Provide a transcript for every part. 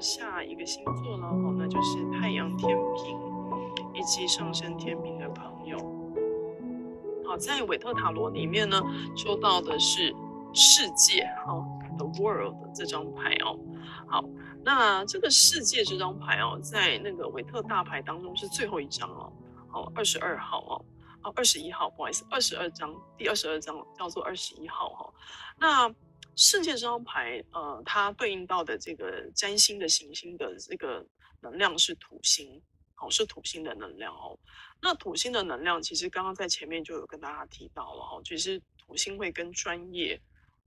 下一个星座了哦，那就是太阳天秤以及上升天秤的朋友。好，在韦特塔罗里面呢，抽到的是世界哦，The World 这张牌哦。好，那这个世界这张牌哦，在那个韦特大牌当中是最后一张哦，好，二十二号哦，哦，二十一号，不好意思，二十二张，第二十二张叫做二十一号哈。那世界这张牌，呃，它对应到的这个占星的行星的这个能量是土星，哦，是土星的能量哦。那土星的能量，其实刚刚在前面就有跟大家提到了哦，其实土星会跟专业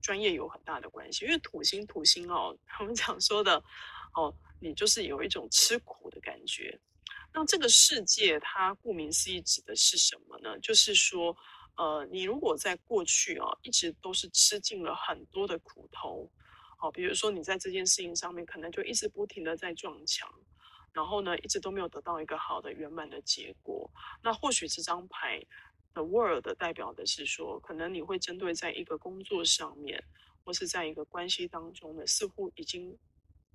专业有很大的关系，因为土星土星哦，他们讲说的哦，你就是有一种吃苦的感觉。那这个世界，它顾名思义指的是什么呢？就是说。呃，你如果在过去啊，一直都是吃尽了很多的苦头，好，比如说你在这件事情上面，可能就一直不停的在撞墙，然后呢，一直都没有得到一个好的圆满的结果。那或许这张牌的 World 代表的是说，可能你会针对在一个工作上面，或是在一个关系当中呢，似乎已经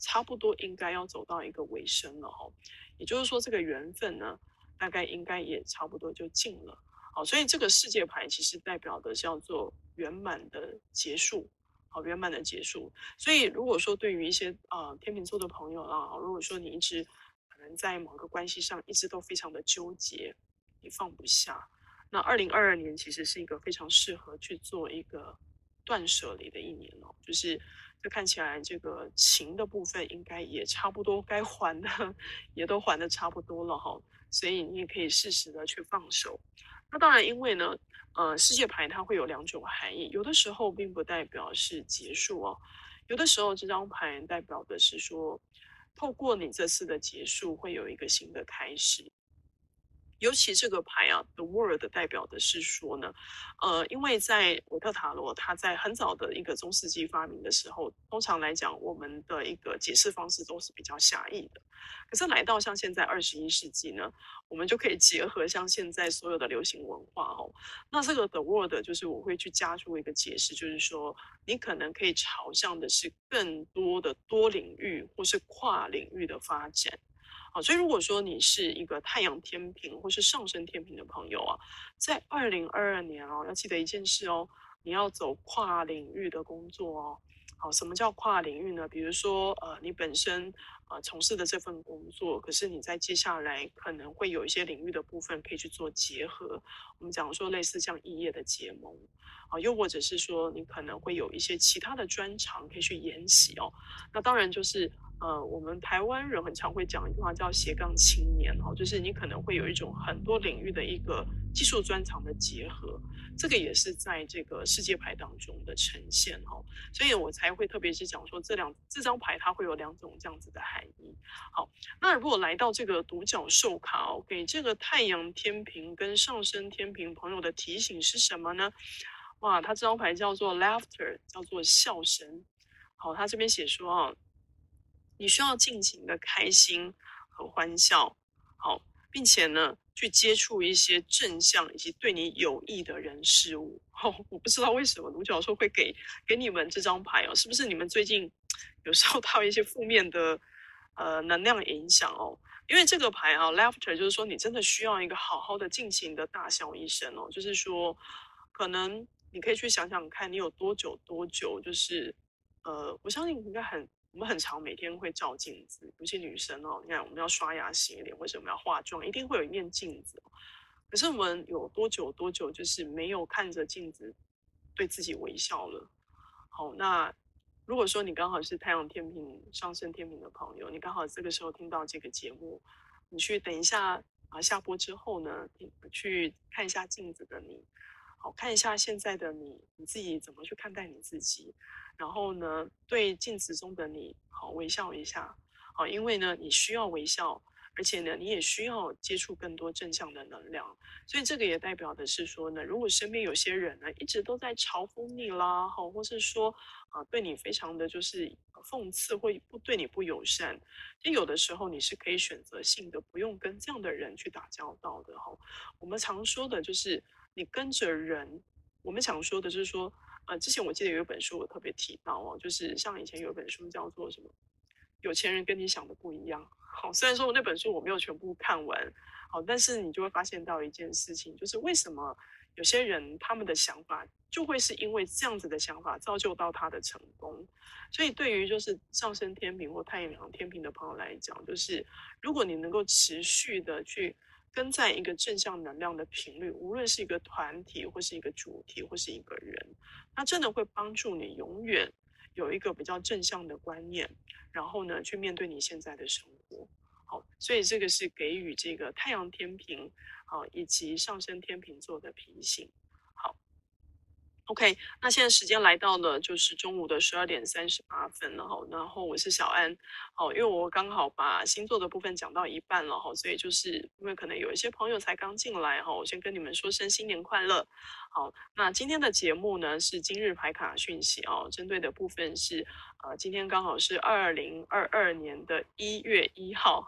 差不多应该要走到一个尾声了哈。也就是说，这个缘分呢，大概应该也差不多就尽了。所以这个世界牌其实代表的叫做圆满的结束，好，圆满的结束。所以如果说对于一些啊、呃、天秤座的朋友啊，如果说你一直可能在某个关系上一直都非常的纠结，你放不下，那二零二二年其实是一个非常适合去做一个断舍离的一年哦。就是这看起来这个情的部分应该也差不多该还的 也都还的差不多了哈，所以你也可以适时的去放手。那当然，因为呢，呃，世界牌它会有两种含义，有的时候并不代表是结束哦，有的时候这张牌代表的是说，透过你这次的结束，会有一个新的开始。尤其这个牌啊，The World 代表的是说呢，呃，因为在韦特塔罗，它在很早的一个中世纪发明的时候，通常来讲，我们的一个解释方式都是比较狭义的。可是来到像现在二十一世纪呢，我们就可以结合像现在所有的流行文化哦，那这个 The World 就是我会去加入一个解释，就是说你可能可以朝向的是更多的多领域或是跨领域的发展。好，所以如果说你是一个太阳天平或是上升天平的朋友啊，在二零二二年哦，要记得一件事哦，你要走跨领域的工作哦。好，什么叫跨领域呢？比如说，呃，你本身呃从事的这份工作，可是你在接下来可能会有一些领域的部分可以去做结合。我们讲说类似像异业的结盟，啊，又或者是说你可能会有一些其他的专长可以去研习哦。那当然就是。呃，我们台湾人很常会讲一句话叫斜杠青年哦，就是你可能会有一种很多领域的一个技术专长的结合，这个也是在这个世界牌当中的呈现哈，所以我才会特别是讲说这两这张牌它会有两种这样子的好，那如果来到这个独角兽卡哦，给这个太阳天平跟上升天平朋友的提醒是什么呢？哇，他这张牌叫做 Laughter，叫做笑声。好，他这边写说啊。你需要尽情的开心和欢笑，好，并且呢，去接触一些正向以及对你有益的人事物。哦，我不知道为什么独角兽会给给你们这张牌哦，是不是你们最近有受到一些负面的呃能量影响哦？因为这个牌啊，Laughter 就是说你真的需要一个好好的尽情的大笑一声哦，就是说可能你可以去想想看你有多久多久，就是呃，我相信应该很。我们很常每天会照镜子，尤其女生哦，你看我们要刷牙洗脸，为什么要化妆？一定会有一面镜子。可是我们有多久多久就是没有看着镜子对自己微笑了？好，那如果说你刚好是太阳天平、上升天平的朋友，你刚好这个时候听到这个节目，你去等一下啊，下播之后呢，去看一下镜子的你。好，看一下现在的你，你自己怎么去看待你自己？然后呢，对镜子中的你，好，微笑一下。好，因为呢，你需要微笑，而且呢，你也需要接触更多正向的能量。所以这个也代表的是说呢，如果身边有些人呢，一直都在嘲讽你啦，好，或是说啊，对你非常的就是讽刺，或不对你不友善，就有的时候你是可以选择性的，不用跟这样的人去打交道的。哈，我们常说的就是。你跟着人，我们想说的就是说，呃，之前我记得有一本书我特别提到哦，就是像以前有本书叫做什么，有钱人跟你想的不一样。好，虽然说我那本书我没有全部看完，好，但是你就会发现到一件事情，就是为什么有些人他们的想法就会是因为这样子的想法造就到他的成功。所以对于就是上升天秤或太阳天秤的朋友来讲，就是如果你能够持续的去跟在一个正向能量的频率，无论是一个团体或是一个主题或是一个人，那真的会帮助你永远有一个比较正向的观念，然后呢去面对你现在的生活。好，所以这个是给予这个太阳天平，啊，以及上升天平座的提醒。，OK，那现在时间来到了就是中午的十二点三十八分了哈，然后我是小安，好，因为我刚好把星座的部分讲到一半了哈，所以就是因为可能有一些朋友才刚进来哈，我先跟你们说声新年快乐。好，那今天的节目呢是今日牌卡讯息哦，针对的部分是。啊，今天刚好是二零二二年的一月一号，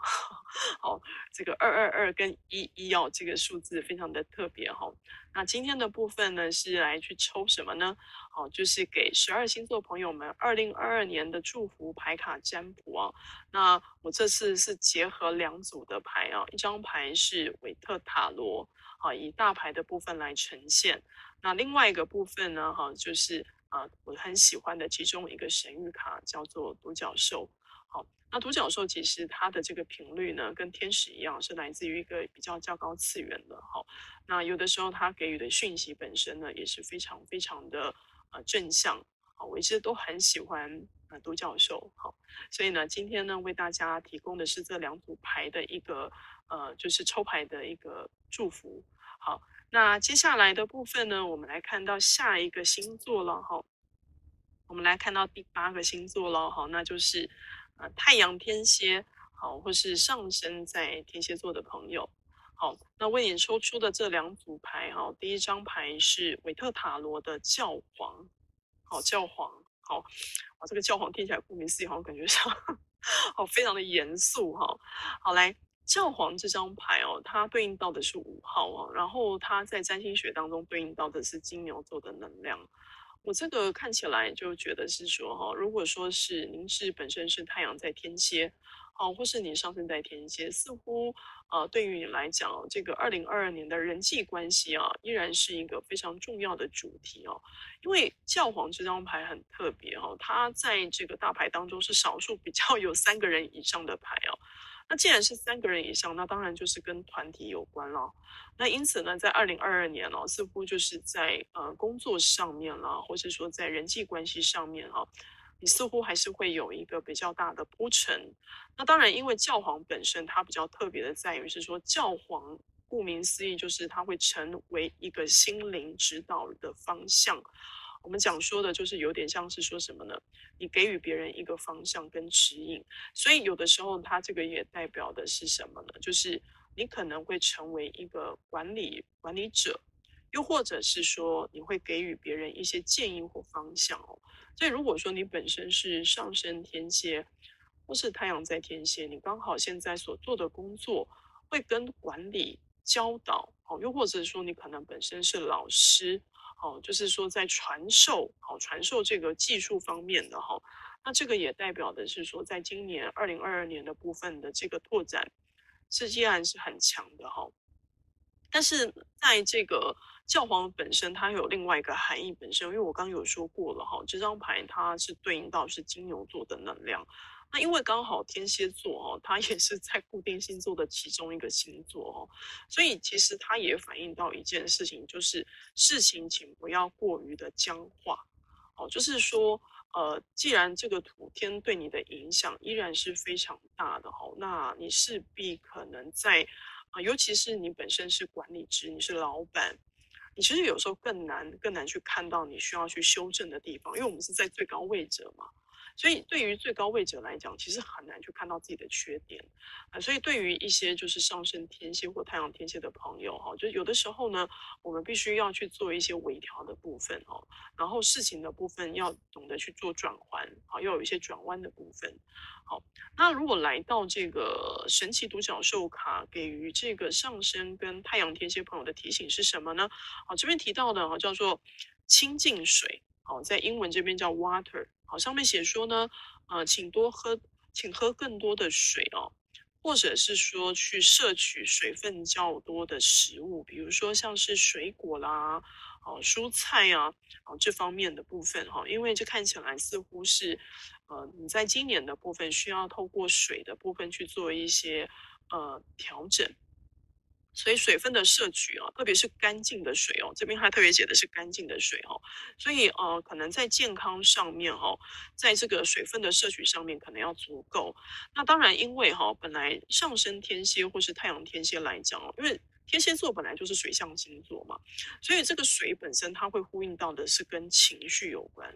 好，这个二二二跟一一哦，这个数字非常的特别哈。那今天的部分呢，是来去抽什么呢？好，就是给十二星座朋友们二零二二年的祝福牌卡占卜啊。那我这次是结合两组的牌啊，一张牌是韦特塔罗，好，以大牌的部分来呈现。那另外一个部分呢，哈，就是。啊，我很喜欢的其中一个神谕卡叫做独角兽。那独角兽其实它的这个频率呢，跟天使一样，是来自于一个比较较高次元的。哈，那有的时候它给予的讯息本身呢，也是非常非常的呃正向。好，我一直都很喜欢呃独角兽。好，所以呢，今天呢为大家提供的是这两组牌的一个呃，就是抽牌的一个祝福。好。那接下来的部分呢，我们来看到下一个星座了哈。我们来看到第八个星座了哈，那就是啊太阳天蝎，好，或是上升在天蝎座的朋友。好，那为你抽出的这两组牌哈，第一张牌是韦特塔罗的教皇，好，教皇，好，哇，这个教皇听起来顾名思义，好像感觉上，好，非常的严肃哈。好，来。教皇这张牌哦，它对应到的是五号哦，然后它在占星学当中对应到的是金牛座的能量。我这个看起来就觉得是说哈，如果说是您是本身是太阳在天蝎，哦，或是你上升在天蝎，似乎啊对于你来讲，这个二零二二年的人际关系啊，依然是一个非常重要的主题哦。因为教皇这张牌很特别哦，它在这个大牌当中是少数比较有三个人以上的牌哦。那既然是三个人以上，那当然就是跟团体有关了。那因此呢，在二零二二年哦，似乎就是在呃工作上面啦，或是说在人际关系上面啊，你似乎还是会有一个比较大的铺陈。那当然，因为教皇本身它比较特别的在于是说，教皇顾名思义就是它会成为一个心灵指导的方向。我们讲说的就是有点像是说什么呢？你给予别人一个方向跟指引，所以有的时候它这个也代表的是什么呢？就是你可能会成为一个管理管理者，又或者是说你会给予别人一些建议或方向哦。所以如果说你本身是上升天蝎，或是太阳在天蝎，你刚好现在所做的工作会跟管理教导哦，又或者说你可能本身是老师。哦，就是说在传授，好传授这个技术方面的哈，那这个也代表的是说，在今年二零二二年的部分的这个拓展，是依然是很强的哈。但是在这个教皇本身，它有另外一个含义本身，因为我刚刚有说过了哈，这张牌它是对应到是金牛座的能量。那因为刚好天蝎座哦，它也是在固定星座的其中一个星座哦，所以其实它也反映到一件事情，就是事情请不要过于的僵化，哦，就是说，呃，既然这个土天对你的影响依然是非常大的哈，那你势必可能在啊，尤其是你本身是管理职，你是老板，你其实有时候更难更难去看到你需要去修正的地方，因为我们是在最高位者嘛。所以，对于最高位者来讲，其实很难去看到自己的缺点啊。所以，对于一些就是上升天蝎或太阳天蝎的朋友哈，就有的时候呢，我们必须要去做一些微调的部分哦。然后，事情的部分要懂得去做转换，啊，要有一些转弯的部分。好，那如果来到这个神奇独角兽卡，给予这个上升跟太阳天蝎朋友的提醒是什么呢？好，这边提到的哈叫做清净水，好，在英文这边叫 water。好，上面写说呢，呃，请多喝请喝更多的水哦，或者是说去摄取水分较多的食物，比如说像是水果啦。哦，蔬菜啊，哦，这方面的部分哈，因为这看起来似乎是，呃，你在今年的部分需要透过水的部分去做一些呃调整，所以水分的摄取啊，特别是干净的水哦，这边还特别写的是干净的水哦，所以呃，可能在健康上面哈，在这个水分的摄取上面可能要足够。那当然，因为哈，本来上升天蝎或是太阳天蝎来讲哦，因为天蝎座本来就是水象星座嘛，所以这个水本身它会呼应到的是跟情绪有关，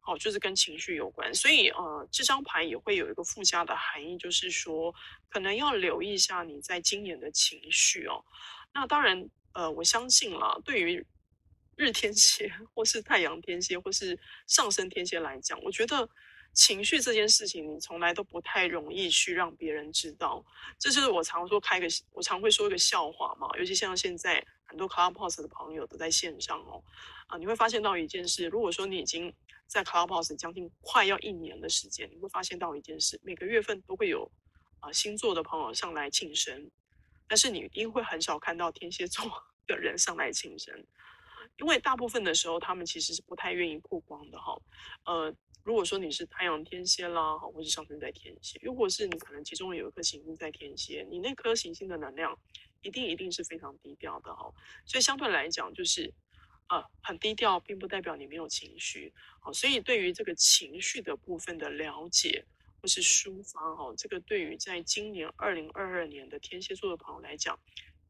好，就是跟情绪有关，所以呃，这张牌也会有一个附加的含义，就是说可能要留意一下你在今年的情绪哦。那当然，呃，我相信啦，对于日天蝎或是太阳天蝎或是上升天蝎来讲，我觉得。情绪这件事情，你从来都不太容易去让别人知道。这就是我常说开个，我常会说一个笑话嘛。尤其像现在很多 Clubhouse 的朋友都在线上哦，啊，你会发现到一件事。如果说你已经在 Clubhouse 将近快要一年的时间，你会发现到一件事，每个月份都会有啊星座的朋友上来庆生，但是你一定会很少看到天蝎座 的人上来庆生，因为大部分的时候他们其实是不太愿意曝光的哈，呃。如果说你是太阳天蝎啦，或是上升在天蝎，又或是你可能其中有一颗行星在天蝎，你那颗行星的能量一定一定是非常低调的哦。所以相对来讲，就是呃很低调，并不代表你没有情绪。好，所以对于这个情绪的部分的了解或是抒发哦，这个对于在今年二零二二年的天蝎座的朋友来讲，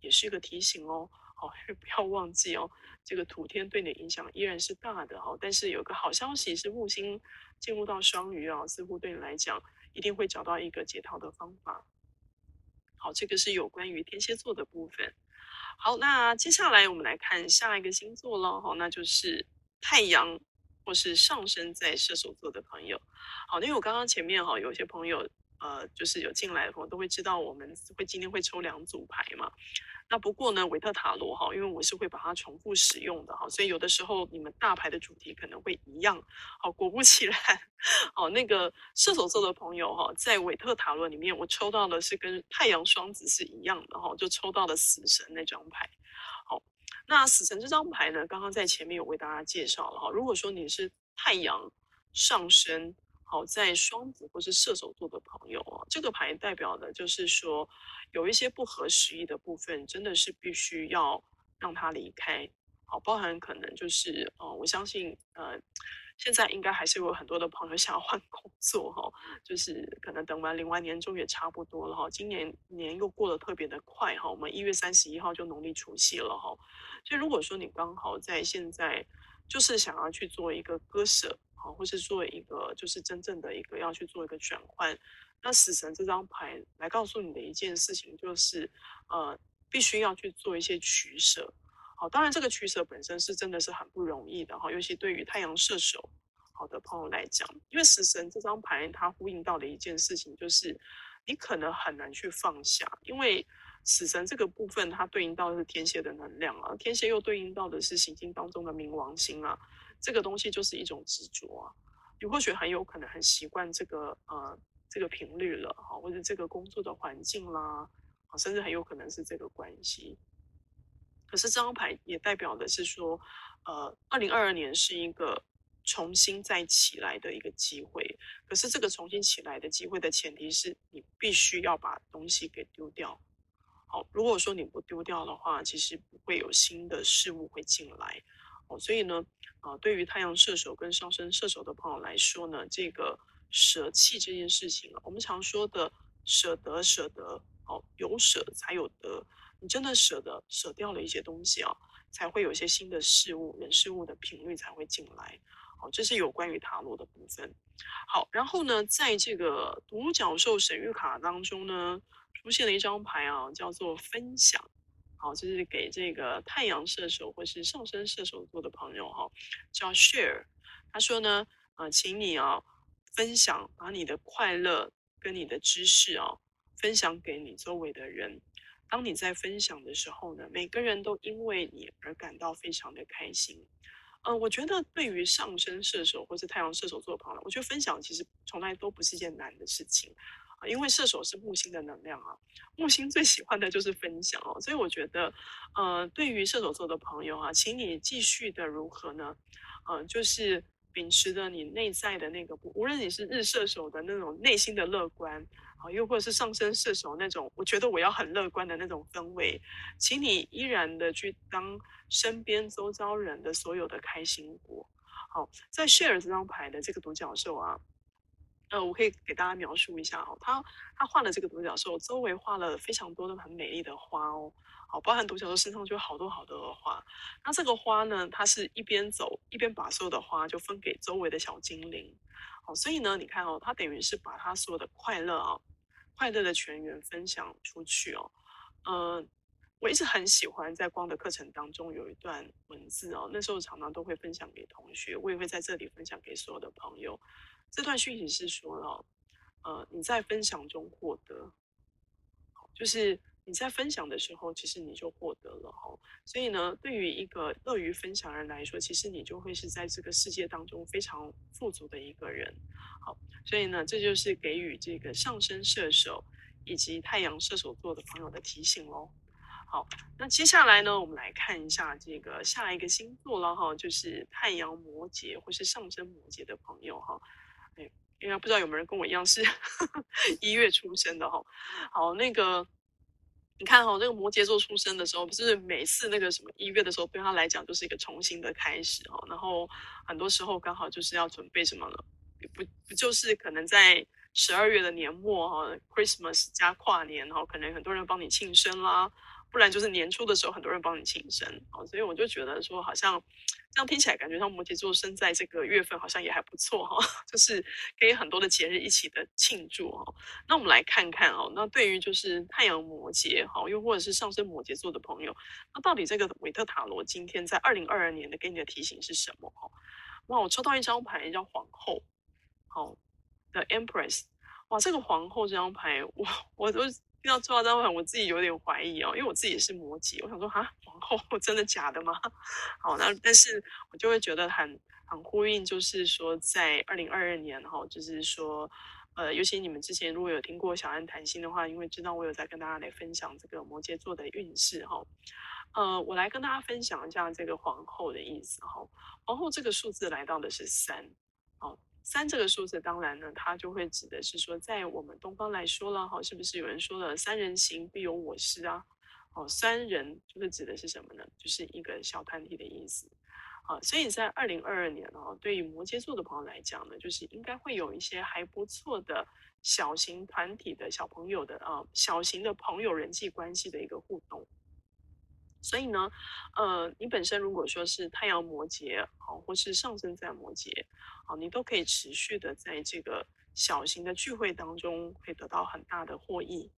也是一个提醒哦。好，不要忘记哦。这个土天对你的影响依然是大的哦，但是有个好消息是木星进入到双鱼啊，似乎对你来讲一定会找到一个解套的方法。好，这个是有关于天蝎座的部分。好，那接下来我们来看下一个星座了好，那就是太阳或是上升在射手座的朋友。好，因为我刚刚前面哈有些朋友呃就是有进来的朋友都会知道我们会今天会抽两组牌嘛。那不过呢，韦特塔罗哈，因为我是会把它重复使用的哈，所以有的时候你们大牌的主题可能会一样。好，果不其然，好，那个射手座的朋友哈，在韦特塔罗里面，我抽到的是跟太阳双子是一样的哈，就抽到了死神那张牌。好，那死神这张牌呢，刚刚在前面有为大家介绍了哈。如果说你是太阳上升。好，在双子或是射手座的朋友啊，这个牌代表的就是说，有一些不合时宜的部分，真的是必须要让他离开。好，包含可能就是，呃，我相信，呃，现在应该还是有很多的朋友想要换工作哈，就是可能等完领完年终也差不多了哈，今年年又过得特别的快哈，我们一月三十一号就农历除夕了哈，所以如果说你刚好在现在就是想要去做一个割舍。好，或是做一个，就是真正的一个要去做一个转换。那死神这张牌来告诉你的一件事情，就是呃，必须要去做一些取舍。好，当然这个取舍本身是真的是很不容易的哈，尤其对于太阳射手好的朋友来讲，因为死神这张牌它呼应到的一件事情，就是你可能很难去放下，因为死神这个部分它对应到的是天蝎的能量啊，天蝎又对应到的是行星当中的冥王星啊。这个东西就是一种执着啊，你或许很有可能很习惯这个呃这个频率了哈，或者这个工作的环境啦，啊，甚至很有可能是这个关系。可是这张牌也代表的是说，呃，二零二二年是一个重新再起来的一个机会。可是这个重新起来的机会的前提是你必须要把东西给丢掉。好，如果说你不丢掉的话，其实不会有新的事物会进来。哦，所以呢，啊，对于太阳射手跟上升射手的朋友来说呢，这个舍弃这件事情啊，我们常说的舍得舍得，哦，有舍才有得，你真的舍得舍掉了一些东西啊，才会有一些新的事物、人事物的频率才会进来。好，这是有关于塔罗的部分。好，然后呢，在这个独角兽神谕卡当中呢，出现了一张牌啊，叫做分享。好，这是给这个太阳射手或是上升射手座的朋友哈，叫 share。他说呢，呃，请你啊分享，把你的快乐跟你的知识啊分享给你周围的人。当你在分享的时候呢，每个人都因为你而感到非常的开心。呃，我觉得对于上升射手或是太阳射手座的朋友，我觉得分享其实从来都不是件难的事情，因为射手是木星的能量啊，木星最喜欢的就是分享哦，所以我觉得，呃，对于射手座的朋友啊，请你继续的如何呢？呃，就是秉持着你内在的那个，无论你是日射手的那种内心的乐观。啊，又或者是上升射手那种，我觉得我要很乐观的那种氛围，请你依然的去当身边周遭人的所有的开心果。好，在 share 这张牌的这个独角兽啊，呃，我可以给大家描述一下哦，他他画的这个独角兽周围画了非常多的很美丽的花哦，好，包含独角兽身上就有好多好多的花。那这个花呢，它是一边走一边把所有的花就分给周围的小精灵。好，所以呢，你看哦，它等于是把它所有的快乐啊。快乐的全员分享出去哦，呃，我一直很喜欢在光的课程当中有一段文字哦，那时候常常都会分享给同学，我也会在这里分享给所有的朋友。这段讯息是说哦，呃，你在分享中获得，就是你在分享的时候，其实你就获得了哈。所以呢，对于一个乐于分享人来说，其实你就会是在这个世界当中非常富足的一个人。好。所以呢，这就是给予这个上升射手以及太阳射手座的朋友的提醒喽。好，那接下来呢，我们来看一下这个下一个星座了哈，就是太阳摩羯或是上升摩羯的朋友哈。因为不知道有没有人跟我一样是 一月出生的哈。好，那个你看哈，那个摩羯座出生的时候，不是每次那个什么一月的时候，对他来讲就是一个重新的开始哈。然后很多时候刚好就是要准备什么呢？不不就是可能在十二月的年末哈，Christmas 加跨年哈，可能很多人帮你庆生啦，不然就是年初的时候很多人帮你庆生哦，所以我就觉得说好像这样听起来感觉像摩羯座生在这个月份好像也还不错哈，就是可以很多的节日一起的庆祝哈。那我们来看看哦，那对于就是太阳摩羯哈，又或者是上升摩羯座的朋友，那到底这个韦特塔罗今天在二零二二年的给你的提醒是什么哈？哇，我抽到一张牌叫皇后。好，The Empress，哇，这个皇后这张牌，我我都听到抽到这张牌，我自己有点怀疑哦，因为我自己也是摩羯，我想说啊，皇后 真的假的吗？好，那但是我就会觉得很很呼应，就是说在二零二二年哈，就是说，呃，尤其你们之前如果有听过小安谈心的话，因为知道我有在跟大家来分享这个摩羯座的运势哈，呃，我来跟大家分享一下这个皇后的意思哈，皇后这个数字来到的是三，好。三这个数字，当然呢，它就会指的是说，在我们东方来说了，哈，是不是有人说了“三人行，必有我师”啊？哦，三人就是指的是什么呢？就是一个小团体的意思。好，所以在二零二二年啊，对于摩羯座的朋友来讲呢，就是应该会有一些还不错的小型团体的小朋友的啊，小型的朋友人际关系的一个互动。所以呢，呃，你本身如果说是太阳摩羯，好，或是上升在摩羯，好，你都可以持续的在这个小型的聚会当中，会得到很大的获益。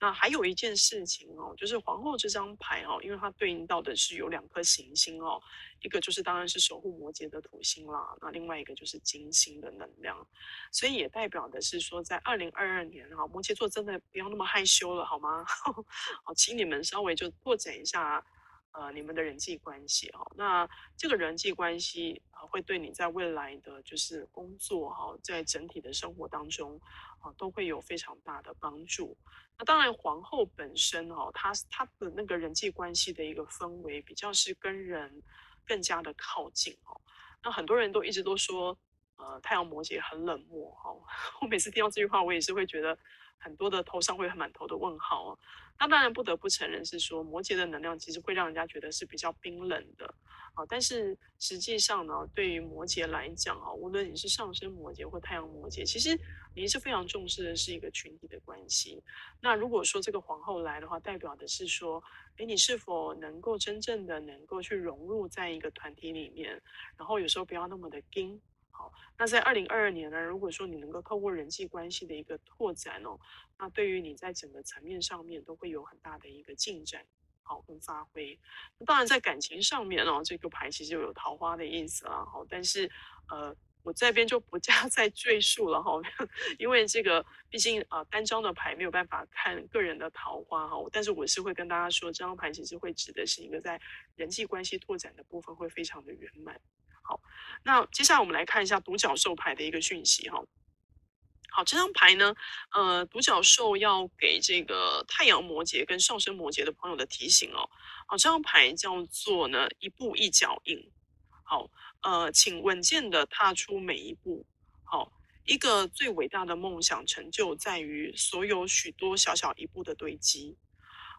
那还有一件事情哦，就是皇后这张牌哦，因为它对应到的是有两颗行星哦，一个就是当然是守护摩羯的土星啦，那另外一个就是金星的能量，所以也代表的是说，在二零二二年哈，摩羯座真的不要那么害羞了好吗？好，请你们稍微就拓展一下呃你们的人际关系哈，那这个人际关系啊会对你在未来的就是工作哈，在整体的生活当中啊都会有非常大的帮助。那当然，皇后本身哦，她她的那个人际关系的一个氛围比较是跟人更加的靠近哦。那很多人都一直都说，呃，太阳摩羯很冷漠哈。我每次听到这句话，我也是会觉得很多的头上会满头的问号哦。那当然不得不承认是说，摩羯的能量其实会让人家觉得是比较冰冷的啊。但是实际上呢，对于摩羯来讲啊，无论你是上升摩羯或太阳摩羯，其实你是非常重视的是一个群体的关系。那如果说这个皇后来的话，代表的是说，诶，你是否能够真正的能够去融入在一个团体里面，然后有时候不要那么的硬。好，那在二零二二年呢，如果说你能够透过人际关系的一个拓展哦，那对于你在整个层面上面都会有很大的一个进展。好，跟发挥。那当然，在感情上面哦，这个牌其实就有桃花的意思啦。好，但是呃，我这边就不加 再赘述了哈，因为这个毕竟啊、单张的牌没有办法看个人的桃花哈。但是我是会跟大家说，这张牌其实会指的是一个在人际关系拓展的部分会非常的圆满。好那接下来我们来看一下独角兽牌的一个讯息哈。好，这张牌呢，呃，独角兽要给这个太阳摩羯跟上升摩羯的朋友的提醒哦。好，这张牌叫做呢一步一脚印。好，呃，请稳健的踏出每一步。好，一个最伟大的梦想成就在于所有许多小小一步的堆积。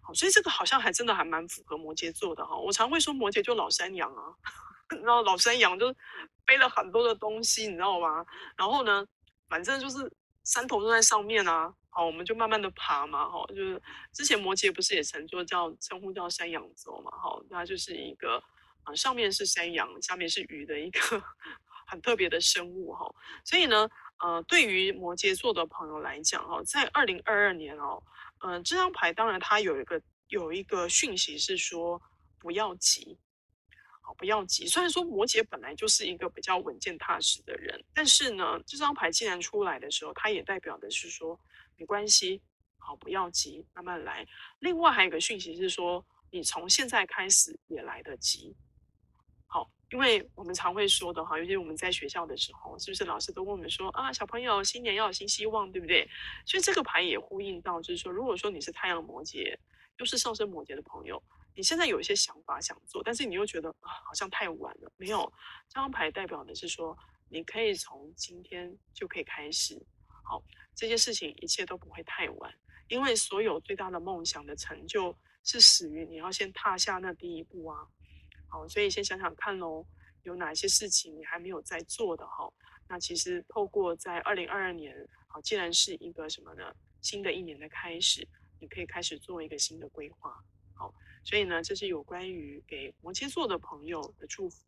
好，所以这个好像还真的还蛮符合摩羯座的哈。我常会说摩羯就老山羊啊，然后老山羊就背了很多的东西，你知道吗？然后呢，反正就是。山头都在上面啊，好，我们就慢慢的爬嘛，哈，就是之前摩羯不是也曾说叫称呼叫山羊座嘛，哈，那就是一个啊上面是山羊，下面是鱼的一个 很特别的生物哈，所以呢，呃，对于摩羯座的朋友来讲哈，在二零二二年哦，嗯、呃，这张牌当然它有一个有一个讯息是说不要急。不要急，虽然说摩羯本来就是一个比较稳健踏实的人，但是呢，这张牌既然出来的时候，它也代表的是说没关系，好，不要急，慢慢来。另外还有一个讯息是说，你从现在开始也来得及。好，因为我们常会说的哈，尤其我们在学校的时候，是不是老师都问我们说啊，小朋友新年要有新希望，对不对？所以这个牌也呼应到，就是说，如果说你是太阳摩羯，又是上升摩羯的朋友。你现在有一些想法想做，但是你又觉得啊，好像太晚了。没有，这张牌代表的是说，你可以从今天就可以开始。好，这些事情一切都不会太晚，因为所有最大的梦想的成就，是始于你要先踏下那第一步啊。好，所以先想想看喽，有哪些事情你还没有在做的哈？那其实透过在二零二二年，好，既然是一个什么呢？新的一年的开始，你可以开始做一个新的规划。好。所以呢，这是有关于给摩羯座的朋友的祝福。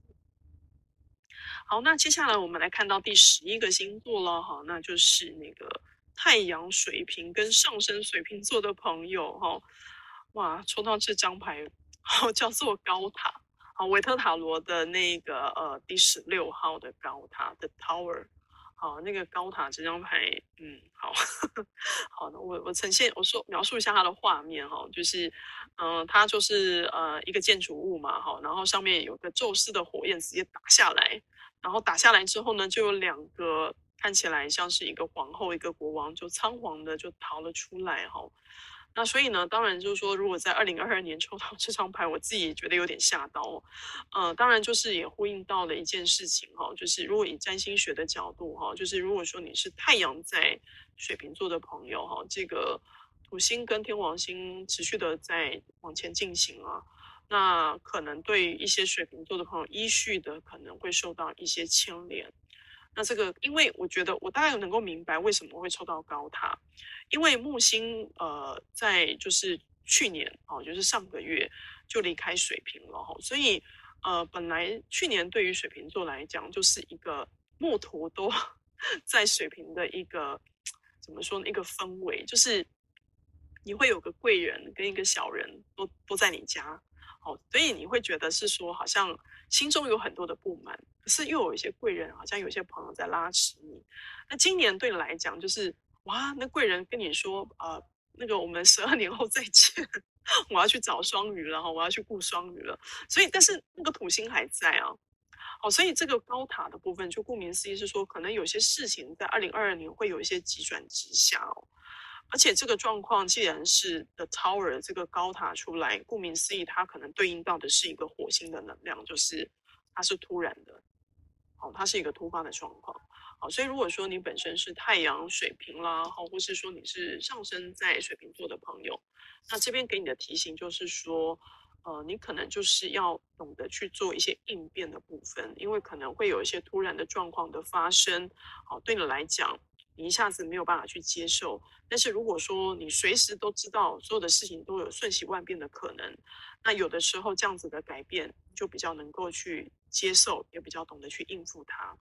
好，那接下来我们来看到第十一个星座了哈，那就是那个太阳水瓶跟上升水瓶座的朋友哈。哇，抽到这张牌，好，叫做高塔。好，维特塔罗的那个呃第十六号的高塔的 Tower。好，那个高塔这张牌，嗯，好，好的，我我呈现，我说描述一下它的画面哈，就是，嗯、它就是呃一个建筑物嘛，哈，然后上面有个宙斯的火焰直接打下来，然后打下来之后呢，就有两个看起来像是一个皇后一个国王，就仓皇的就逃了出来哈。那所以呢，当然就是说，如果在二零二二年抽到这张牌，我自己也觉得有点吓到哦。呃，当然就是也呼应到了一件事情哈，就是如果以占星学的角度哈，就是如果说你是太阳在水瓶座的朋友哈，这个土星跟天王星持续的在往前进行啊，那可能对一些水瓶座的朋友依序的可能会受到一些牵连。那这个，因为我觉得我大概能够明白为什么会抽到高塔，因为木星呃在就是去年哦，就是上个月就离开水瓶了哈，所以呃本来去年对于水瓶座来讲就是一个木头都 在水瓶的一个怎么说呢，一个氛围，就是你会有个贵人跟一个小人都都在你家。哦，所以你会觉得是说，好像心中有很多的不满，可是又有一些贵人，好像有些朋友在拉扯你。那今年对你来讲，就是哇，那贵人跟你说，呃，那个我们十二年后再见，我要去找双鱼了哈，我要去顾双鱼了。所以，但是那个土星还在啊。哦，所以这个高塔的部分，就顾名思义是说，可能有些事情在二零二二年会有一些急转直下哦。而且这个状况既然是 The Tower 这个高塔出来，顾名思义，它可能对应到的是一个火星的能量，就是它是突然的，哦，它是一个突发的状况，好，所以如果说你本身是太阳水瓶啦，好，或是说你是上升在水瓶座的朋友，那这边给你的提醒就是说，呃，你可能就是要懂得去做一些应变的部分，因为可能会有一些突然的状况的发生，好，对你来讲。你一下子没有办法去接受，但是如果说你随时都知道所有的事情都有瞬息万变的可能，那有的时候这样子的改变就比较能够去接受，也比较懂得去应付它。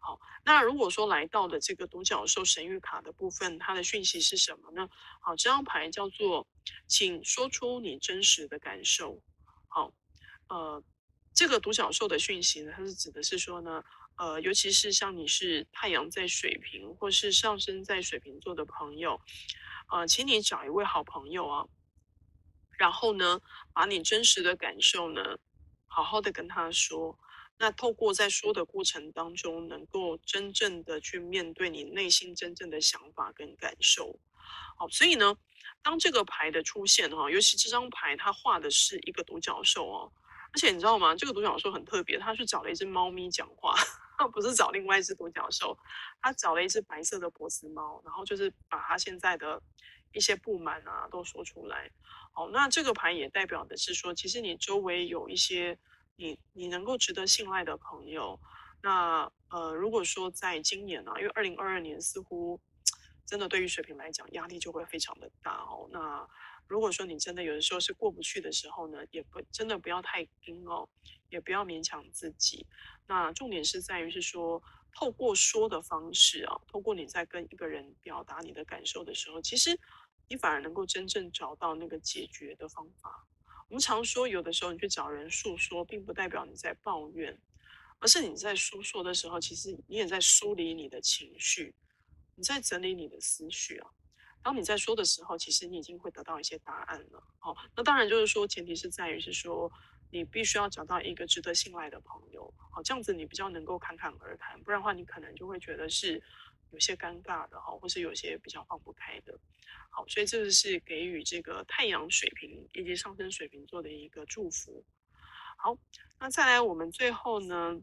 好，那如果说来到了这个独角兽神谕卡的部分，它的讯息是什么呢？好，这张牌叫做，请说出你真实的感受。好，呃，这个独角兽的讯息呢，它是指的是说呢。呃，尤其是像你是太阳在水瓶，或是上升在水瓶座的朋友，呃，请你找一位好朋友啊，然后呢，把你真实的感受呢，好好的跟他说。那透过在说的过程当中，能够真正的去面对你内心真正的想法跟感受。好，所以呢，当这个牌的出现哈，尤其这张牌它画的是一个独角兽哦，而且你知道吗？这个独角兽很特别，它是找了一只猫咪讲话，不是找另外一只独角兽，他找了一只白色的波斯猫，然后就是把他现在的一些不满啊都说出来。好，那这个牌也代表的是说，其实你周围有一些你你能够值得信赖的朋友。那呃，如果说在今年呢、啊，因为二零二二年似乎真的对于水瓶来讲压力就会非常的大哦。那如果说你真的有的时候是过不去的时候呢，也不真的不要太硬哦，也不要勉强自己。那重点是在于是说，透过说的方式啊，透过你在跟一个人表达你的感受的时候，其实。你反而能够真正找到那个解决的方法。我们常说，有的时候你去找人诉说，并不代表你在抱怨，而是你在诉说的时候，其实你也在梳理你的情绪，你在整理你的思绪啊。当你在说的时候，其实你已经会得到一些答案了。好，那当然就是说，前提是在于是说，你必须要找到一个值得信赖的朋友，好，这样子你比较能够侃侃而谈，不然的话，你可能就会觉得是有些尴尬的哈，或是有些比较放不开的。好，所以这个是给予这个太阳水瓶以及上升水瓶座的一个祝福。好，那再来我们最后呢，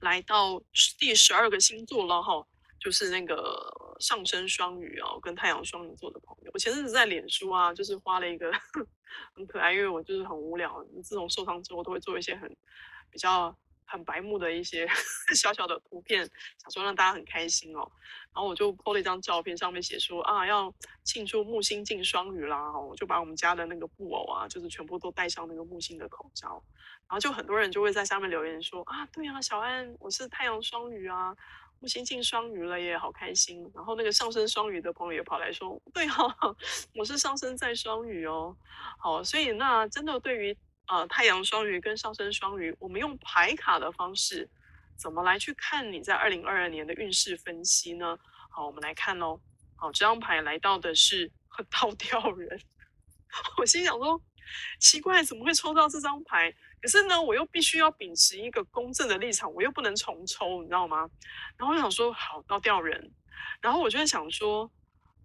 来到第十二个星座了哈，就是那个上升双鱼哦，跟太阳双鱼座的朋友。我前阵子在脸书啊，就是花了一个 很可爱，因为我就是很无聊，自从受伤之后都会做一些很比较。很白目的一些 小小的图片，想说让大家很开心哦。然后我就 po 了一张照片，上面写说啊，要庆祝木星进双鱼啦。我就把我们家的那个布偶啊，就是全部都戴上那个木星的口罩。然后就很多人就会在下面留言说啊，对啊，小安，我是太阳双鱼啊，木星进双鱼了耶，好开心。然后那个上升双鱼的朋友也跑来说，对啊，我是上升在双鱼哦。好，所以那真的对于。呃，太阳双鱼跟上升双鱼，我们用牌卡的方式，怎么来去看你在二零二二年的运势分析呢？好，我们来看哦。好，这张牌来到的是倒吊人，我心想说，奇怪，怎么会抽到这张牌？可是呢，我又必须要秉持一个公正的立场，我又不能重抽，你知道吗？然后我想说，好，倒吊人。然后我就在想说，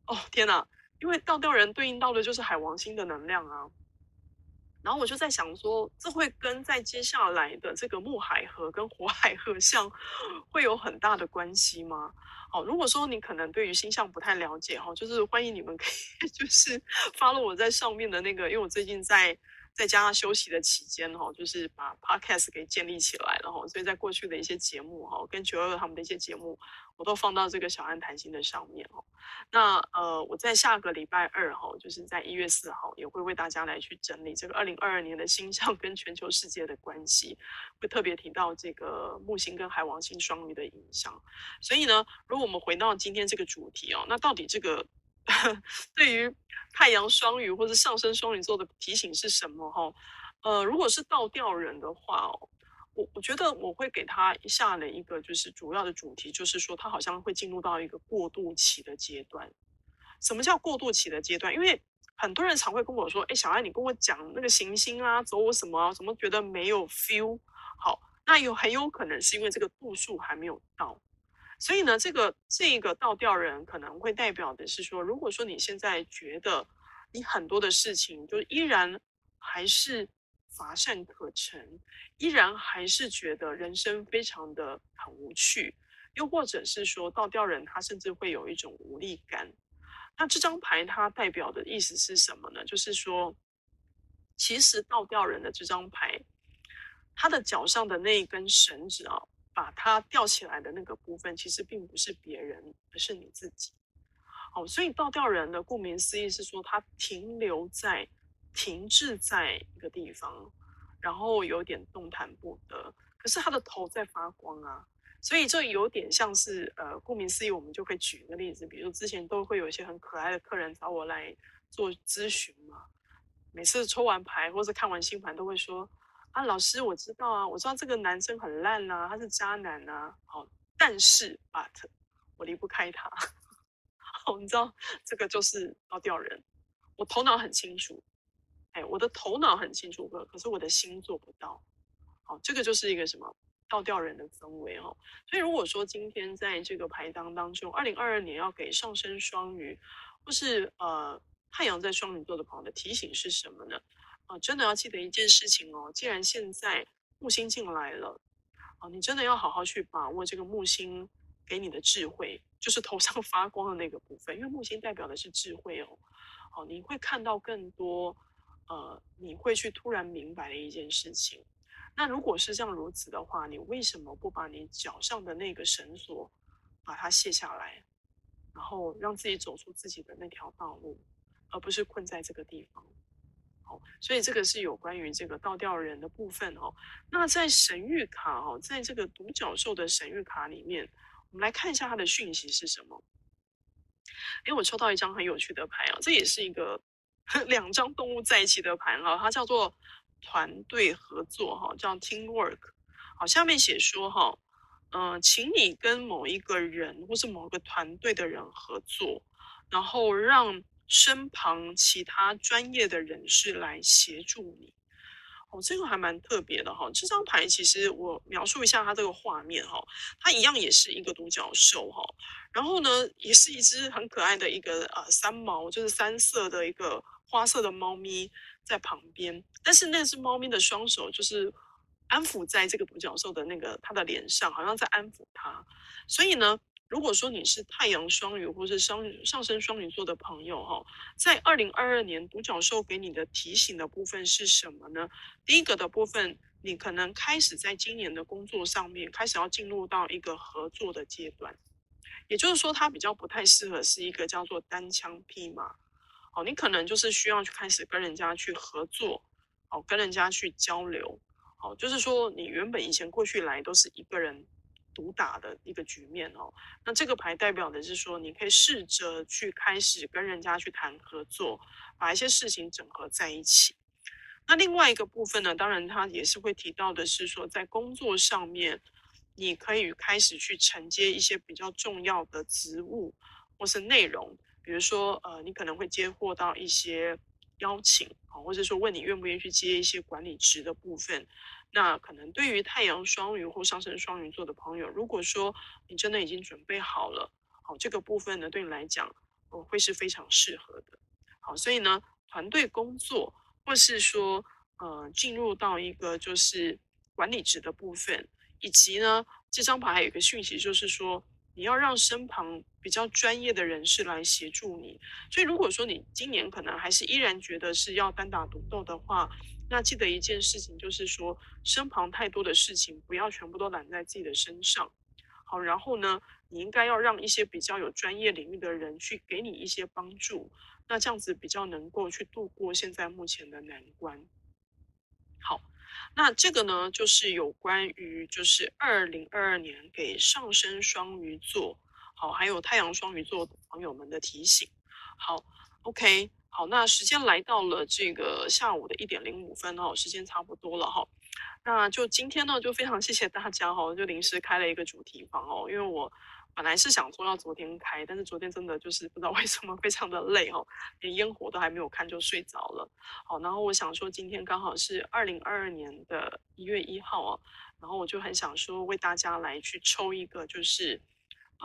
哦，天哪，因为倒吊人对应到的就是海王星的能量啊。然后我就在想说，这会跟在接下来的这个木海河跟火海合相会有很大的关系吗？好，如果说你可能对于星象不太了解哈，就是欢迎你们可以 就是发了我在上面的那个，因为我最近在。在家休息的期间哈，就是把 podcast 给建立起来了哈，所以在过去的一些节目哈，跟九二他们的一些节目，我都放到这个小安谈心的上面哈。那呃，我在下个礼拜二哈，就是在一月四号，也会为大家来去整理这个二零二二年的星象跟全球世界的关系，会特别提到这个木星跟海王星双鱼的影响。所以呢，如果我们回到今天这个主题哦，那到底这个？对于太阳双鱼或者上升双鱼座的提醒是什么？哈，呃，如果是倒吊人的话哦，我我觉得我会给他下了一个就是主要的主题，就是说他好像会进入到一个过渡期的阶段。什么叫过渡期的阶段？因为很多人常会跟我说：“哎，小艾，你跟我讲那个行星啊，走我什么，怎么觉得没有 feel？” 好，那有很有可能是因为这个度数还没有到。所以呢，这个这个倒吊人可能会代表的是说，如果说你现在觉得你很多的事情就依然还是乏善可陈，依然还是觉得人生非常的很无趣，又或者是说倒吊人他甚至会有一种无力感，那这张牌它代表的意思是什么呢？就是说，其实倒吊人的这张牌，他的脚上的那一根绳子啊。把它吊起来的那个部分，其实并不是别人，而是你自己。哦，所以倒吊人的顾名思义是说，他停留在、停滞在一个地方，然后有点动弹不得。可是他的头在发光啊，所以这有点像是呃，顾名思义，我们就可以举一个例子，比如之前都会有一些很可爱的客人找我来做咨询嘛，每次抽完牌或者看完星盘都会说。啊，老师，我知道啊，我知道这个男生很烂啊，他是渣男啊。好，但是，but 我离不开他。好，你知道这个就是倒吊人。我头脑很清楚，哎，我的头脑很清楚，可可是我的心做不到。好，这个就是一个什么倒吊人的氛围哦。所以如果说今天在这个排当当中，二零二二年要给上升双鱼或是呃太阳在双鱼座的朋友的提醒是什么呢？啊，真的要记得一件事情哦，既然现在木星进来了，啊，你真的要好好去把握这个木星给你的智慧，就是头上 发光的那个部分，因为木星代表的是智慧哦。好，你会看到更多，呃，你会去突然明白的一件事情。那如果是这样如此的话，你为什么不把你脚上的那个绳索把它卸下来，然后让自己走出自己的那条道路，而不是困在这个地方？好，所以这个是有关于这个倒吊人的部分哦。那在神谕卡哦，在这个独角兽的神谕卡里面。我们来看一下它的讯息是什么？哎，我抽到一张很有趣的牌啊，这也是一个 两张动物在一起的牌啊，它叫做团队合作哈，叫 teamwork。好，下面写说哈，嗯、呃，请你跟某一个人或是某个团队的人合作，然后让身旁其他专业的人士来协助你。哦，这个还蛮特别的哈。这张牌其实我描述一下它这个画面哈，它一样也是一个独角兽哈，然后呢，也是一只很可爱的一个呃三毛，就是三色的一个花色的猫咪在旁边，但是那只猫咪的双手就是安抚在这个独角兽的那个它的脸上，好像在安抚它，所以呢。如果说你是太阳双鱼或是上上升双鱼座的朋友哈，在二零二二年独角兽给你的提醒的部分是什么呢？第一个的部分，你可能开始在今年的工作上面开始要进入到一个合作的阶段，也就是说，它比较不太适合是一个叫做单枪匹马。哦，你可能就是需要去开始跟人家去合作，哦，跟人家去交流，哦，就是说你原本以前过去来都是一个人。独打的一个局面哦，那这个牌代表的是说，你可以试着去开始跟人家去谈合作，把一些事情整合在一起。那另外一个部分呢，当然他也是会提到的是说，在工作上面，你可以开始去承接一些比较重要的职务或是内容，比如说呃，你可能会接获到一些邀请啊，或者说问你愿不愿意去接一些管理职的部分。那可能对于太阳双鱼或上升双鱼座的朋友，如果说你真的已经准备好了，好，这个部分呢，对你来讲，呃，会是非常适合的。好，所以呢，团队工作，或是说，呃，进入到一个就是管理职的部分，以及呢，这张牌还有一个讯息，就是说，你要让身旁比较专业的人士来协助你。所以，如果说你今年可能还是依然觉得是要单打独斗的话，那记得一件事情，就是说身旁太多的事情不要全部都揽在自己的身上。好，然后呢，你应该要让一些比较有专业领域的人去给你一些帮助。那这样子比较能够去度过现在目前的难关。好，那这个呢，就是有关于就是二零二二年给上升双鱼座，好，还有太阳双鱼座的朋友们的提醒。好，OK。好，那时间来到了这个下午的一点零五分哦，时间差不多了哈。那就今天呢，就非常谢谢大家哈，就临时开了一个主题房哦，因为我本来是想说要昨天开，但是昨天真的就是不知道为什么非常的累哦，连烟火都还没有看就睡着了。好，然后我想说今天刚好是二零二二年的一月一号啊，然后我就很想说为大家来去抽一个就是。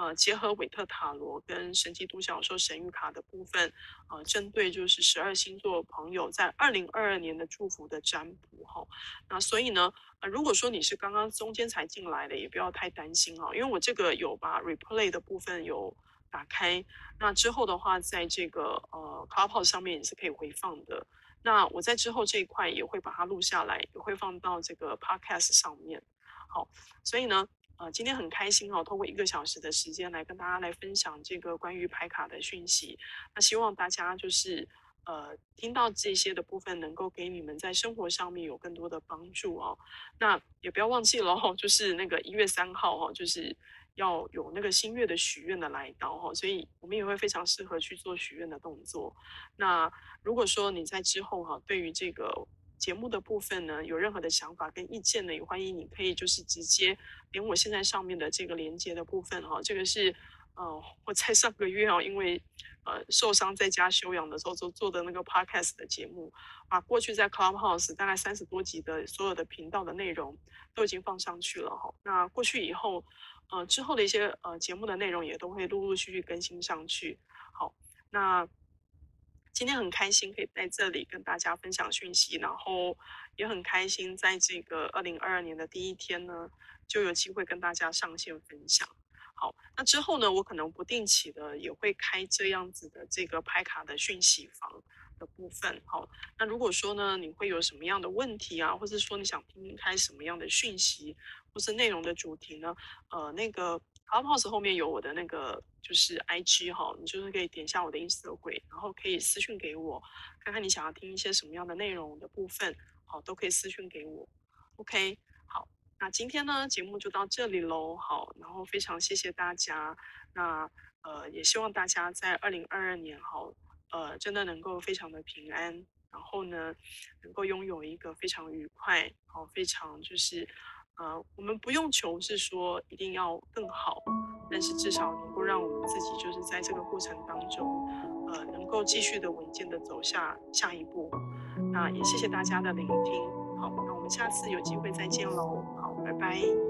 呃，结合韦特塔罗跟神奇独角兽神谕卡的部分，呃，针对就是十二星座朋友在二零二二年的祝福的占卜哈。那所以呢，呃，如果说你是刚刚中间才进来的，也不要太担心哈，因为我这个有把 replay 的部分有打开，那之后的话，在这个呃 c a r p o d 上面也是可以回放的。那我在之后这一块也会把它录下来，也会放到这个 Podcast 上面。好，所以呢。呃，今天很开心哦，通过一个小时的时间来跟大家来分享这个关于牌卡的讯息。那希望大家就是呃听到这些的部分，能够给你们在生活上面有更多的帮助哦。那也不要忘记了哦，就是那个一月三号哦，就是要有那个新月的许愿的来到哦，所以我们也会非常适合去做许愿的动作。那如果说你在之后哈，对于这个。节目的部分呢，有任何的想法跟意见呢，也欢迎你可以就是直接点我现在上面的这个连接的部分哈，这个是呃，我在上个月哦，因为呃受伤在家休养的时候，做做的那个 podcast 的节目，把过去在 Clubhouse 大概三十多集的所有的频道的内容都已经放上去了哈。那过去以后，呃之后的一些呃节目的内容也都会陆陆续续更新上去。好，那今天很开心可以在这里跟大家分享讯息，然后也很开心在这个二零二二年的第一天呢，就有机会跟大家上线分享。好，那之后呢，我可能不定期的也会开这样子的这个拍卡的讯息房的部分。好，那如果说呢，你会有什么样的问题啊，或者说你想听听开什么样的讯息，或是内容的主题呢？呃，那个 Clubhouse 后面有我的那个就是 IG 哈，你就是可以点一下我的 Instagram，然后可以私讯给我，看看你想要听一些什么样的内容的部分，好，都可以私讯给我。OK 好。那今天呢，节目就到这里喽。好，然后非常谢谢大家。那呃，也希望大家在二零二二年好，呃，真的能够非常的平安，然后呢，能够拥有一个非常愉快，好，非常就是呃，我们不用求是说一定要更好，但是至少能够让我们自己就是在这个过程当中，呃，能够继续的稳健的走下下一步。那也谢谢大家的聆听。好，那我们下次有机会再见喽。好，拜拜。